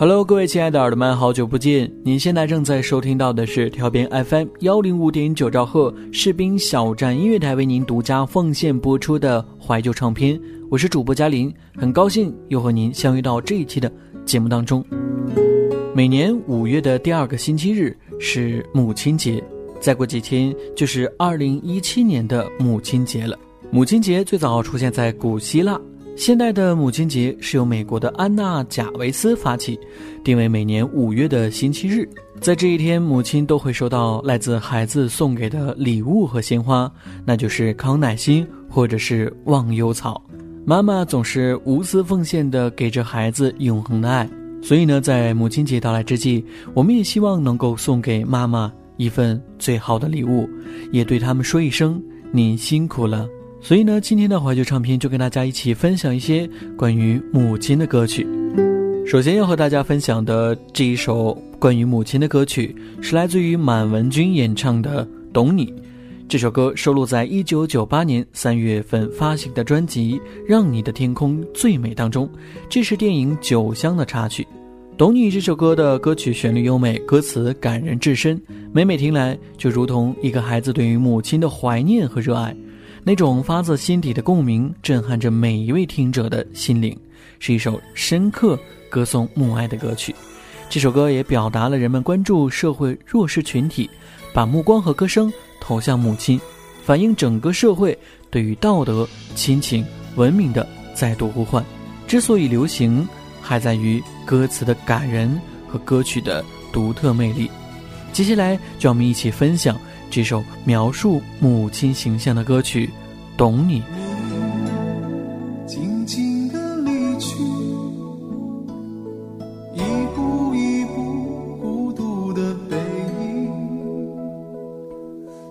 Hello，各位亲爱的耳朵们，好久不见！您现在正在收听到的是调频 FM 幺零五点九兆赫士兵小站音乐台为您独家奉献播出的怀旧唱片。我是主播嘉林，很高兴又和您相遇到这一期的节目当中。每年五月的第二个星期日是母亲节，再过几天就是二零一七年的母亲节了。母亲节最早出现在古希腊。现代的母亲节是由美国的安娜·贾维斯发起，定为每年五月的星期日。在这一天，母亲都会收到来自孩子送给的礼物和鲜花，那就是康乃馨或者是忘忧草。妈妈总是无私奉献的给着孩子永恒的爱，所以呢，在母亲节到来之际，我们也希望能够送给妈妈一份最好的礼物，也对他们说一声：“您辛苦了。”所以呢，今天的怀旧唱片就跟大家一起分享一些关于母亲的歌曲。首先要和大家分享的这一首关于母亲的歌曲，是来自于满文军演唱的《懂你》。这首歌收录在1998年3月份发行的专辑《让你的天空最美》当中，这是电影《酒香》的插曲。《懂你》这首歌的歌曲旋律优美，歌词感人至深，每每听来就如同一个孩子对于母亲的怀念和热爱。那种发自心底的共鸣，震撼着每一位听者的心灵，是一首深刻歌颂母爱的歌曲。这首歌也表达了人们关注社会弱势群体，把目光和歌声投向母亲，反映整个社会对于道德、亲情、文明的再度呼唤。之所以流行，还在于歌词的感人和歌曲的独特魅力。接下来，就让我们一起分享。这首描述母亲形象的歌曲懂你。静静离去一步一步孤独的背影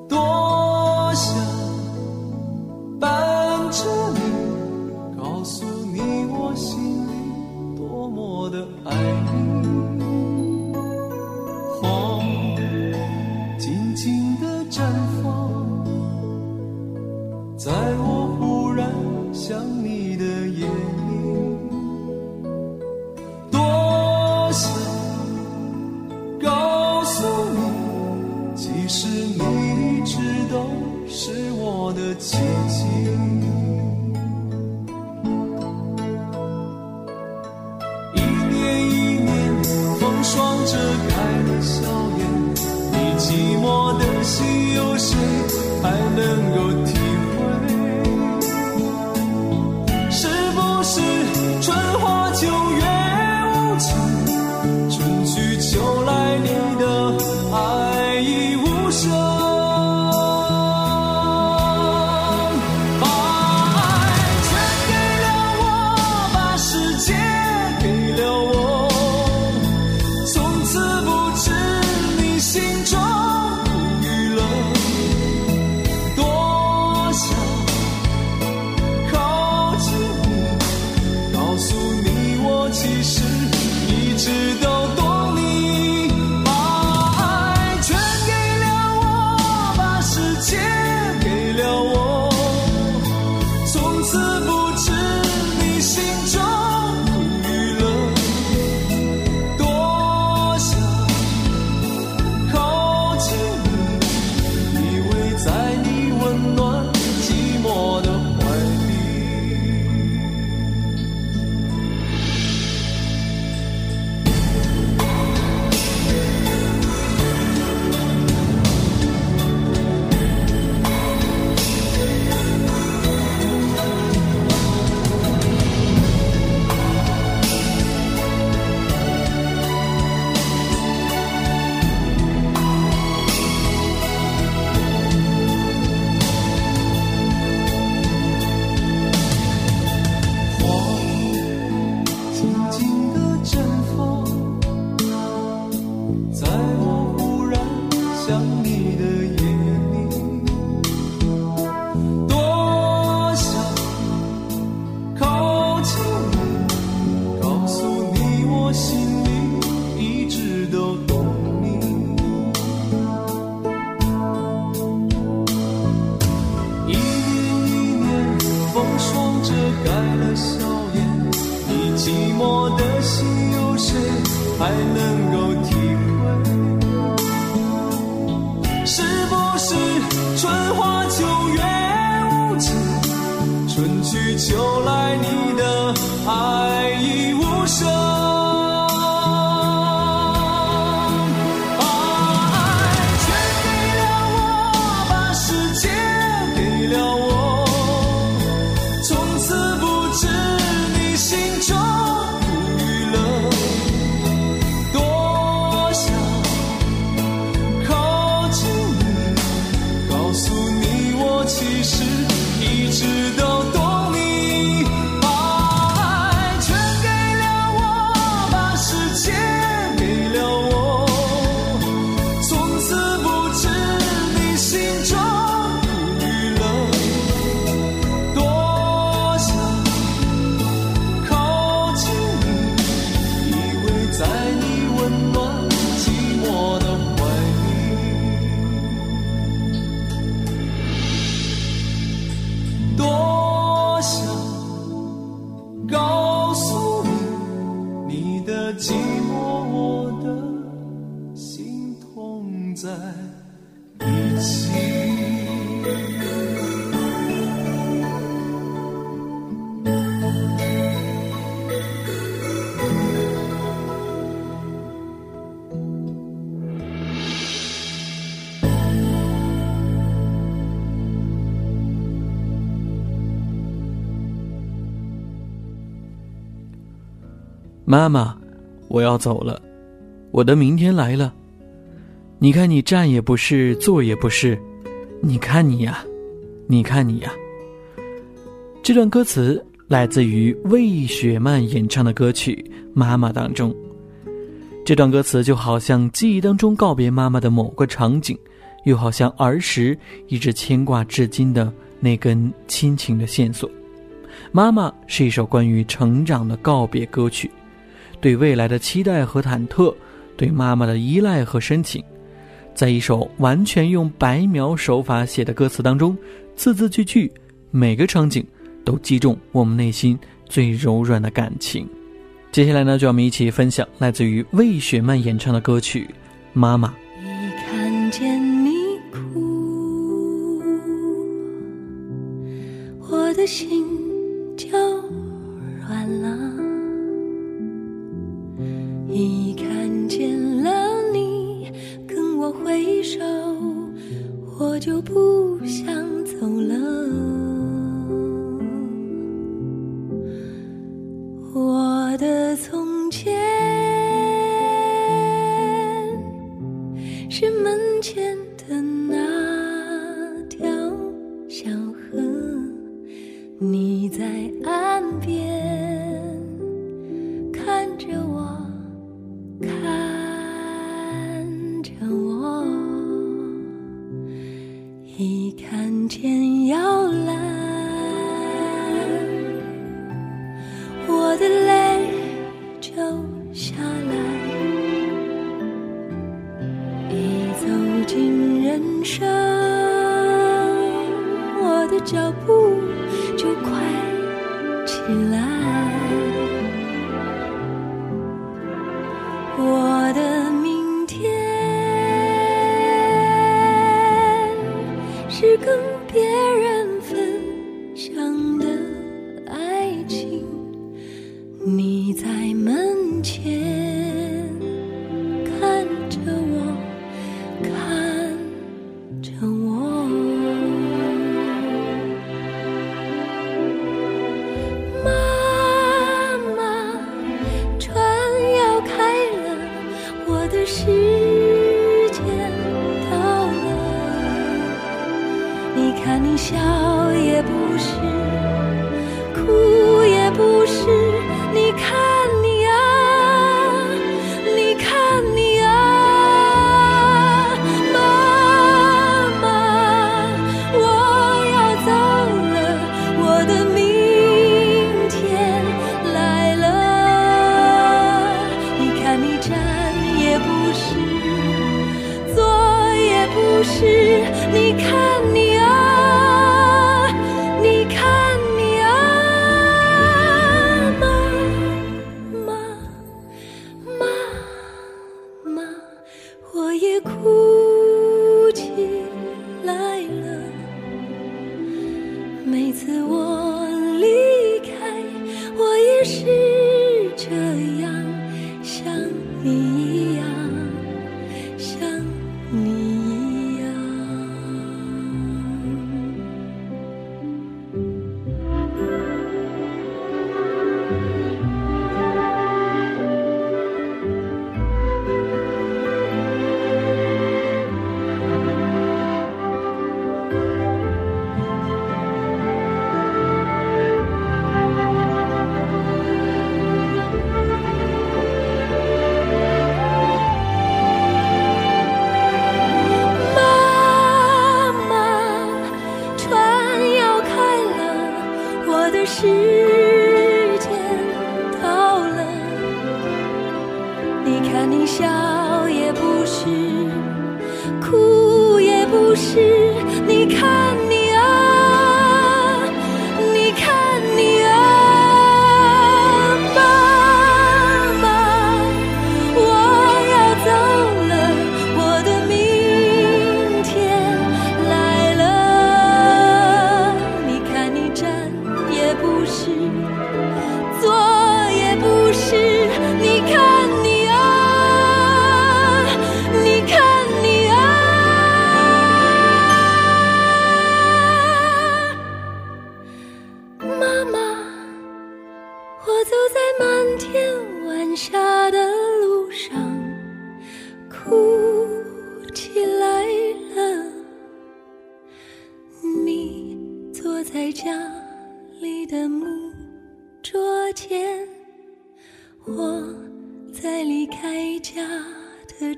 多想伴着你告诉你我心里多么的爱。妈妈，我要走了，我的明天来了。你看你站也不是，坐也不是，你看你呀，你看你呀。这段歌词来自于魏雪曼演唱的歌曲《妈妈》当中。这段歌词就好像记忆当中告别妈妈的某个场景，又好像儿时一直牵挂至今的那根亲情的线索。《妈妈》是一首关于成长的告别歌曲。对未来的期待和忐忑，对妈妈的依赖和深情，在一首完全用白描手法写的歌词当中，字字句句，每个场景都击中我们内心最柔软的感情。接下来呢，就让我们一起分享来自于魏雪曼演唱的歌曲《妈妈》。一看见你哭，我的心就软了。一看见了你跟我挥手，我就不想走了。我的从前是门前的那条小河，你在岸边看着我。看着我，一看见看你笑也不是，哭也不是，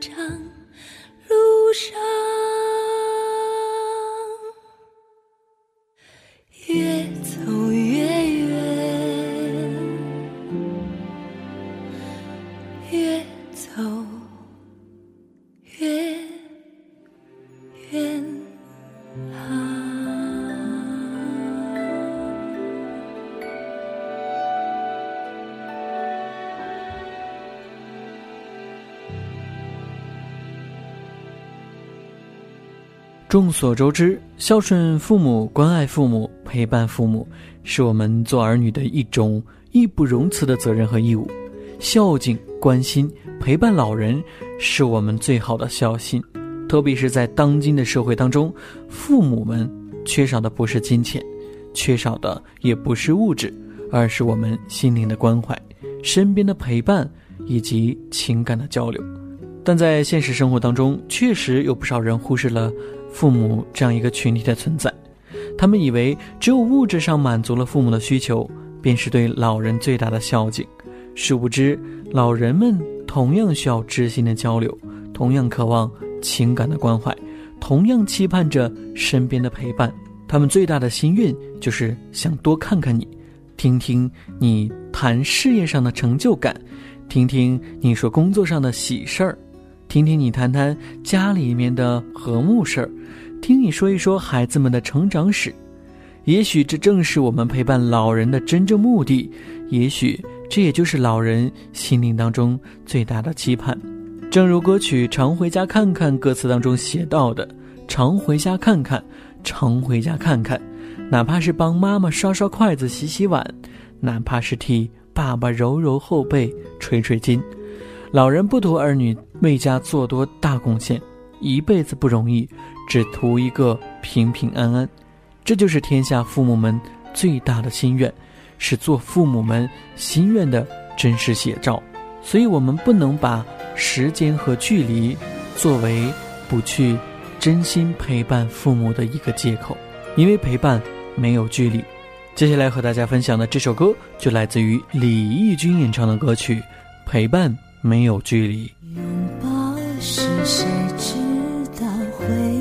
长众所周知，孝顺父母、关爱父母、陪伴父母，是我们做儿女的一种义不容辞的责任和义务。孝敬、关心、陪伴老人，是我们最好的孝心。特别是在当今的社会当中，父母们缺少的不是金钱，缺少的也不是物质，而是我们心灵的关怀、身边的陪伴以及情感的交流。但在现实生活当中，确实有不少人忽视了父母这样一个群体的存在。他们以为只有物质上满足了父母的需求，便是对老人最大的孝敬。殊不知，老人们同样需要知心的交流，同样渴望情感的关怀，同样期盼着身边的陪伴。他们最大的心愿就是想多看看你，听听你谈事业上的成就感，听听你说工作上的喜事儿。听听你谈谈家里面的和睦事儿，听你说一说孩子们的成长史。也许这正是我们陪伴老人的真正目的，也许这也就是老人心灵当中最大的期盼。正如歌曲《常回家看看》歌词当中写到的：“常回家看看，常回家看看，哪怕是帮妈妈刷刷筷子、洗洗碗，哪怕是替爸爸揉揉后背、捶捶筋。”老人不图儿女为家做多大贡献，一辈子不容易，只图一个平平安安。这就是天下父母们最大的心愿，是做父母们心愿的真实写照。所以，我们不能把时间和距离作为不去真心陪伴父母的一个借口，因为陪伴没有距离。接下来和大家分享的这首歌，就来自于李翊君演唱的歌曲《陪伴》。没有距离。拥抱是，谁知道会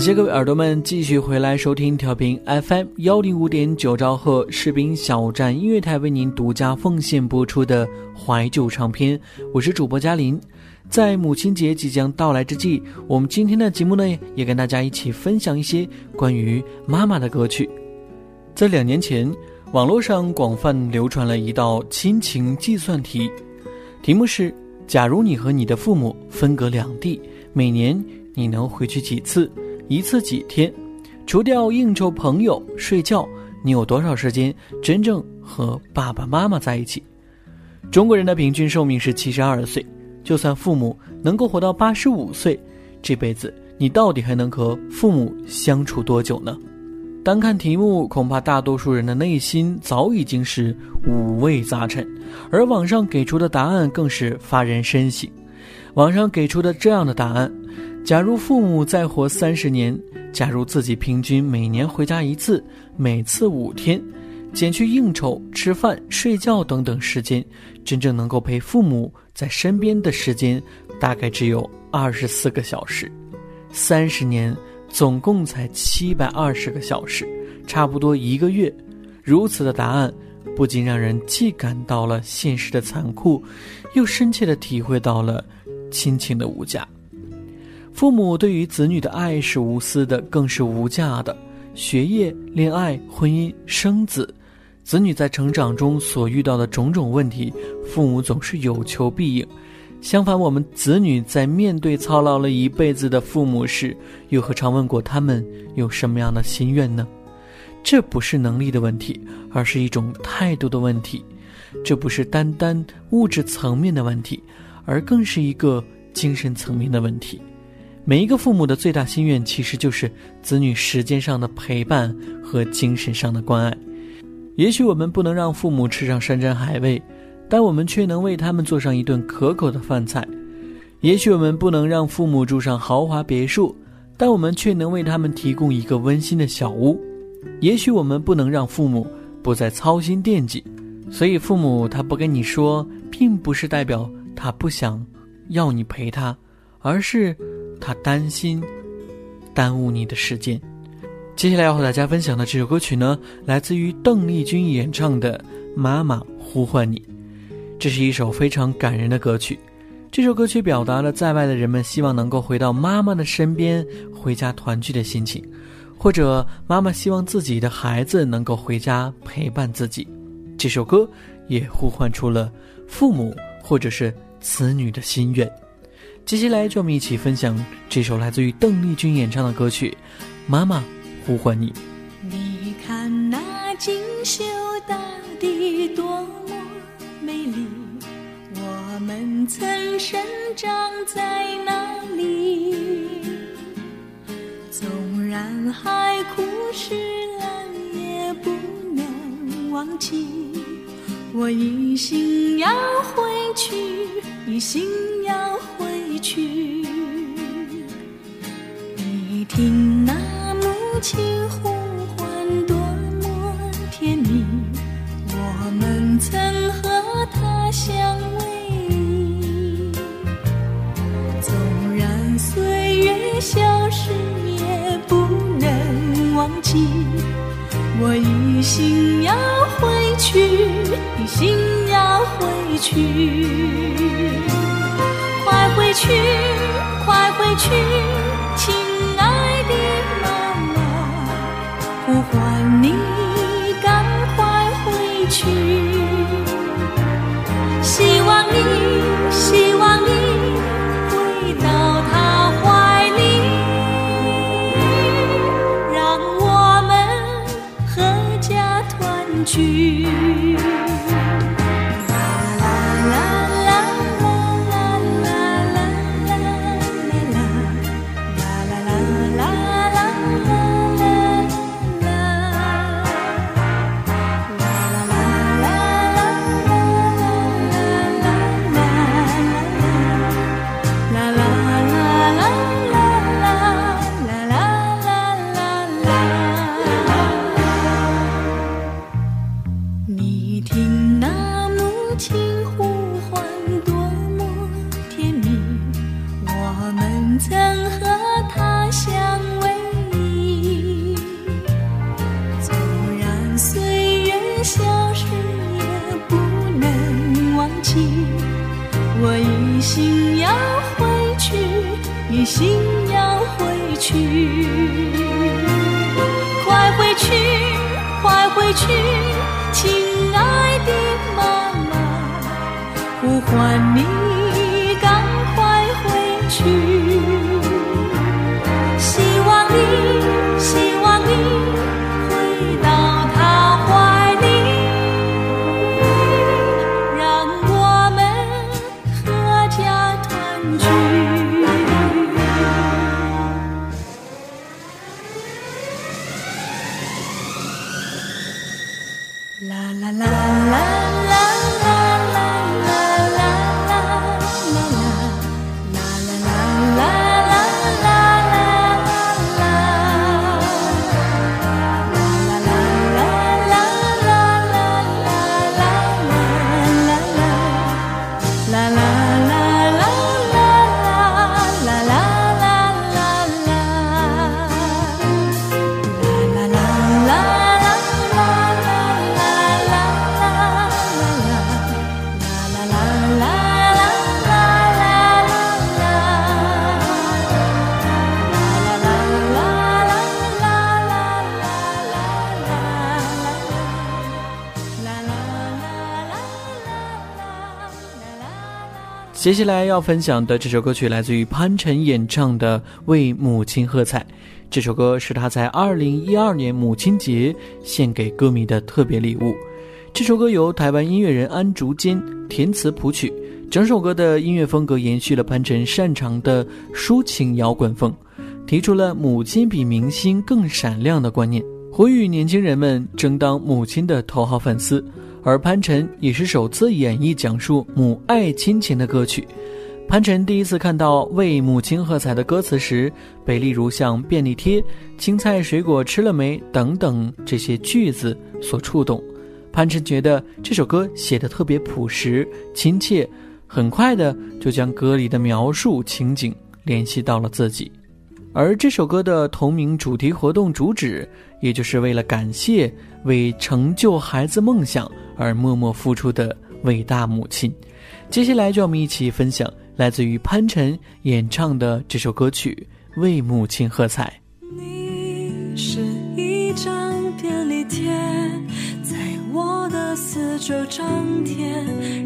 感谢各位耳朵们继续回来收听调频 FM 幺零五点九兆赫士兵小站音乐台为您独家奉献播出的怀旧唱片，我是主播嘉林。在母亲节即将到来之际，我们今天的节目呢，也跟大家一起分享一些关于妈妈的歌曲。在两年前，网络上广泛流传了一道亲情计算题，题目是：假如你和你的父母分隔两地，每年你能回去几次？一次几天？除掉应酬、朋友、睡觉，你有多少时间真正和爸爸妈妈在一起？中国人的平均寿命是七十二岁，就算父母能够活到八十五岁，这辈子你到底还能和父母相处多久呢？单看题目，恐怕大多数人的内心早已经是五味杂陈，而网上给出的答案更是发人深省。网上给出的这样的答案。假如父母再活三十年，假如自己平均每年回家一次，每次五天，减去应酬、吃饭、睡觉等等时间，真正能够陪父母在身边的时间，大概只有二十四个小时。三十年总共才七百二十个小时，差不多一个月。如此的答案，不仅让人既感到了现实的残酷，又深切的体会到了亲情的无价。父母对于子女的爱是无私的，更是无价的。学业、恋爱、婚姻、生子，子女在成长中所遇到的种种问题，父母总是有求必应。相反，我们子女在面对操劳了一辈子的父母时，又何尝问过他们有什么样的心愿呢？这不是能力的问题，而是一种态度的问题。这不是单单物质层面的问题，而更是一个精神层面的问题。每一个父母的最大心愿，其实就是子女时间上的陪伴和精神上的关爱。也许我们不能让父母吃上山珍海味，但我们却能为他们做上一顿可口的饭菜；也许我们不能让父母住上豪华别墅，但我们却能为他们提供一个温馨的小屋；也许我们不能让父母不再操心惦记，所以父母他不跟你说，并不是代表他不想要你陪他，而是。他担心耽误你的时间。接下来要和大家分享的这首歌曲呢，来自于邓丽君演唱的《妈妈呼唤你》。这是一首非常感人的歌曲。这首歌曲表达了在外的人们希望能够回到妈妈的身边，回家团聚的心情，或者妈妈希望自己的孩子能够回家陪伴自己。这首歌也呼唤出了父母或者是子女的心愿。接下来，就我们一起分享这首来自于邓丽君演唱的歌曲《妈妈呼唤你》。你看那锦绣大地多么美丽，我们曾生长在那里。纵然海枯石烂，也不能忘记，我一心要回去，一心要回去。你听那母亲呼唤，多么甜蜜，我们曾和她相偎依。纵然岁月消逝，也不能忘记。我一心要回去，一心要回去，去，快回去，接下来要分享的这首歌曲来自于潘辰演唱的《为母亲喝彩》。这首歌是他在2012年母亲节献给歌迷的特别礼物。这首歌由台湾音乐人安竹坚填词谱曲，整首歌的音乐风格延续了潘辰擅长的抒情摇滚风，提出了母亲比明星更闪亮的观念，呼吁年轻人们争当母亲的头号粉丝。而潘辰也是首次演绎讲述母爱亲情的歌曲。潘辰第一次看到“为母亲喝彩”的歌词时，被例如像便利贴、青菜水果吃了没等等这些句子所触动。潘辰觉得这首歌写得特别朴实亲切，很快的就将歌里的描述情景联系到了自己。而这首歌的同名主题活动主旨，也就是为了感谢为成就孩子梦想而默默付出的伟大母亲。接下来，就让我们一起分享来自于潘辰演唱的这首歌曲《为母亲喝彩》。你是一张便利贴，在我的四周张贴，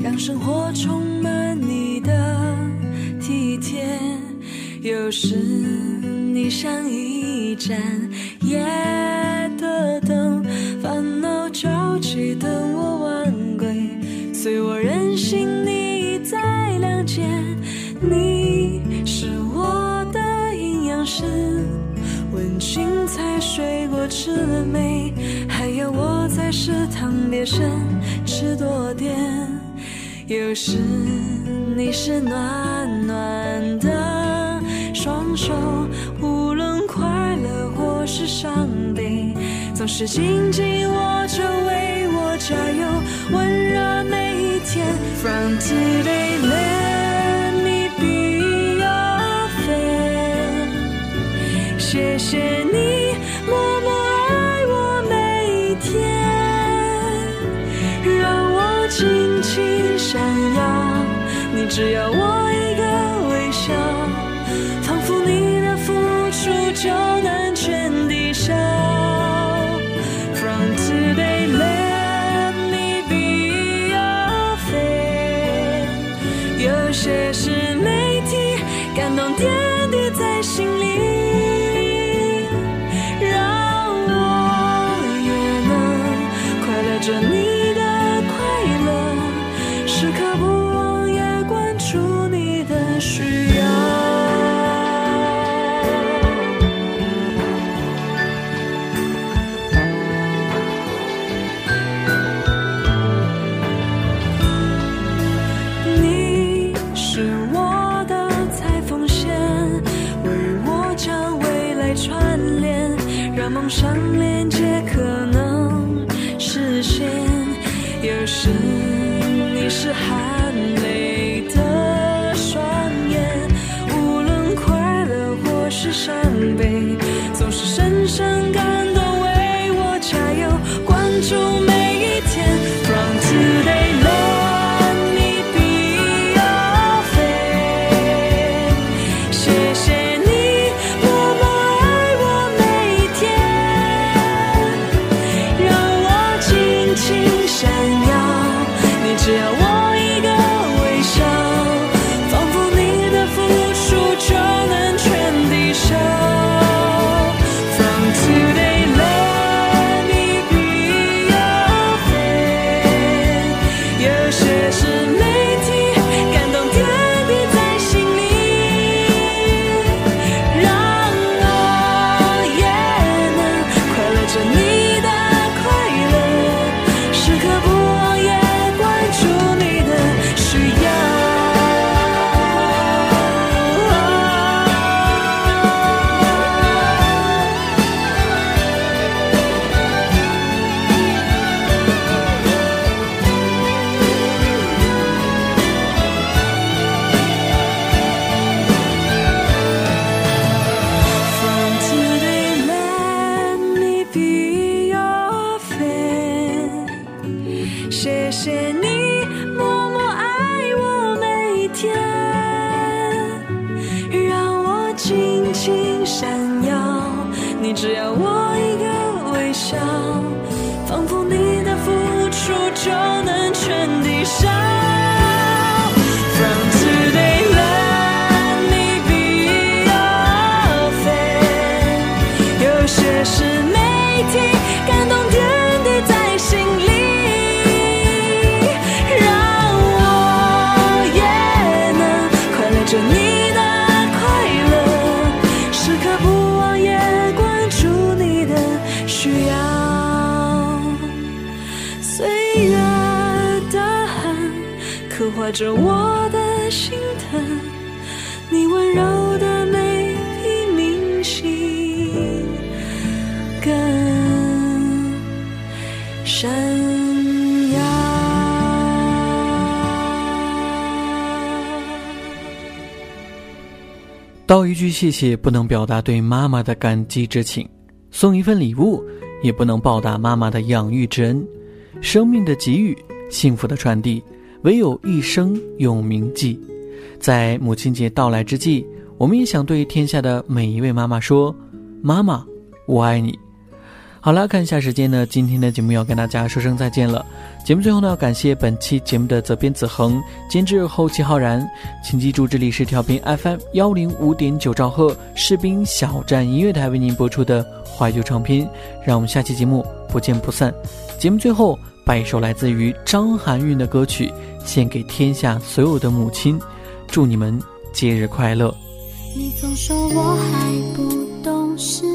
让生活充满你的体贴。有时你像一盏夜的灯，烦恼交集等我晚归，随我任性，你在谅解。你是我的营养师，问青菜水果吃了没？还有我在食堂别生吃多点。有时你是暖暖的双手，无论快乐或是伤悲，总是紧紧握着为我加油，温热每一天。From today, let me be your friend。谢谢你默默爱我每一天，让我尽情闪耀。你只要我让梦想连接可能实现。有时你是含泪的双眼，无论快乐或是伤悲，需要。岁月的痕，刻画着我的心疼。你温柔的美比明星更闪耀。道一句谢谢，不能表达对妈妈的感激之情；送一份礼物，也不能报答妈妈的养育之恩。生命的给予，幸福的传递，唯有一生永铭记。在母亲节到来之际，我们也想对天下的每一位妈妈说：“妈妈，我爱你。”好了，看一下时间呢，今天的节目要跟大家说声再见了。节目最后呢，要感谢本期节目的责编子恒，监制后期浩然。请记住，这里是调频 FM 幺零五点九兆赫士兵小站音乐台为您播出的怀旧唱片。让我们下期节目不见不散。节目最后，把一首来自于张含韵的歌曲，献给天下所有的母亲，祝你们节日快乐。你总说我还不懂事，